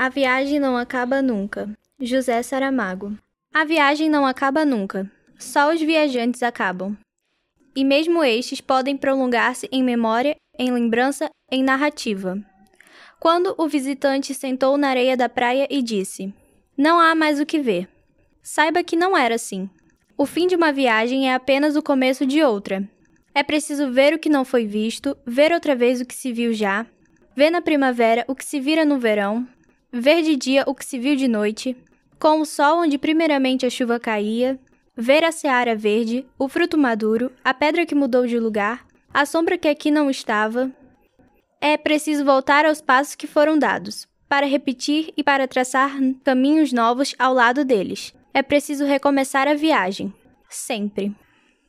A viagem não acaba nunca. José Saramago. A viagem não acaba nunca. Só os viajantes acabam. E mesmo estes podem prolongar-se em memória, em lembrança, em narrativa. Quando o visitante sentou na areia da praia e disse: Não há mais o que ver. Saiba que não era assim. O fim de uma viagem é apenas o começo de outra. É preciso ver o que não foi visto, ver outra vez o que se viu já, ver na primavera o que se vira no verão, ver de dia o que se viu de noite, com o sol onde primeiramente a chuva caía, ver a seara verde, o fruto maduro, a pedra que mudou de lugar, a sombra que aqui não estava. É preciso voltar aos passos que foram dados, para repetir e para traçar caminhos novos ao lado deles. É preciso recomeçar a viagem. Sempre.